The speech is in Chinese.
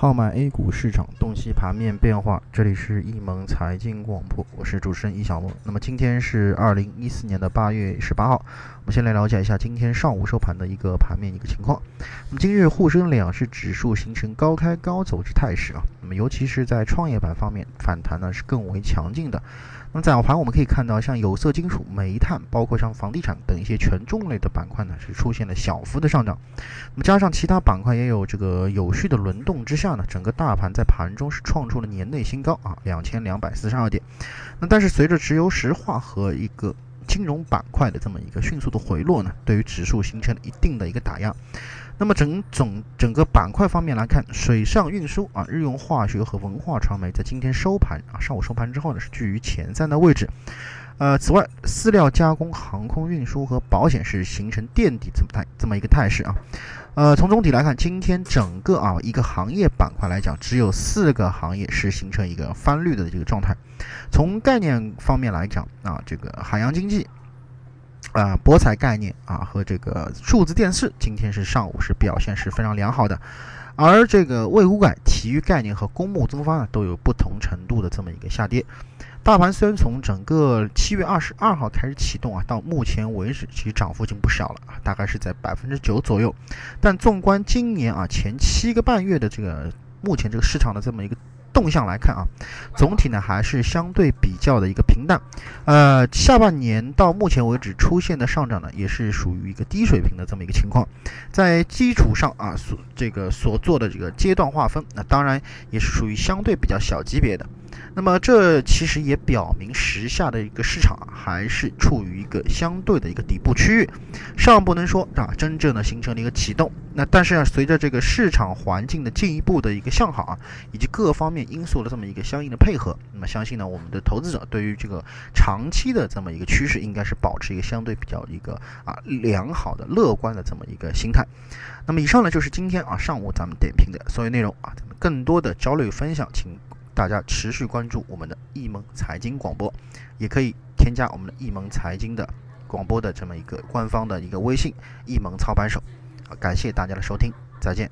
号脉 A 股市场，洞悉盘面变化。这里是易盟财经广播，我是主持人易小莫。那么今天是二零一四年的八月十八号，我们先来了解一下今天上午收盘的一个盘面一个情况。那么今日沪深两市指数形成高开高走之态势啊，那么尤其是在创业板方面反弹呢是更为强劲的。那么早盘我们可以看到，像有色金属、煤炭，包括像房地产等一些权重类的板块呢，是出现了小幅的上涨。那么加上其他板块也有这个有序的轮动之下呢，整个大盘在盘中是创出了年内新高啊，两千两百四十二点。那但是随着石油石化和一个金融板块的这么一个迅速的回落呢，对于指数形成了一定的一个打压。那么整总整个板块方面来看，水上运输啊、日用化学和文化传媒在今天收盘啊，上午收盘之后呢，是居于前三的位置。呃，此外，饲料加工、航空运输和保险是形成垫底这么态这么一个态势啊。呃，从总体来看，今天整个啊一个行业板块来讲，只有四个行业是形成一个翻绿的这个状态。从概念方面来讲啊，这个海洋经济。啊，博彩概念啊和这个数字电视今天是上午是表现是非常良好的，而这个卫股改、体育概念和公募增发呢都有不同程度的这么一个下跌。大盘虽然从整个七月二十二号开始启动啊，到目前为止其实涨幅已经不小了啊，大概是在百分之九左右。但纵观今年啊前七个半月的这个目前这个市场的这么一个。动向来看啊，总体呢还是相对比较的一个平淡，呃，下半年到目前为止出现的上涨呢，也是属于一个低水平的这么一个情况，在基础上啊所这个所做的这个阶段划分，那当然也是属于相对比较小级别的。那么这其实也表明时下的一个市场啊还是处于一个相对的一个底部区域，尚不能说啊真正的形成了一个启动。那但是啊，随着这个市场环境的进一步的一个向好啊，以及各方面因素的这么一个相应的配合，那么相信呢，我们的投资者对于这个长期的这么一个趋势，应该是保持一个相对比较一个啊良好的乐观的这么一个心态。那么以上呢就是今天啊上午咱们点评的所有内容啊，咱们更多的交流分享，请。大家持续关注我们的易盟财经广播，也可以添加我们的易盟财经的广播的这么一个官方的一个微信“易盟操盘手”。好，感谢大家的收听，再见。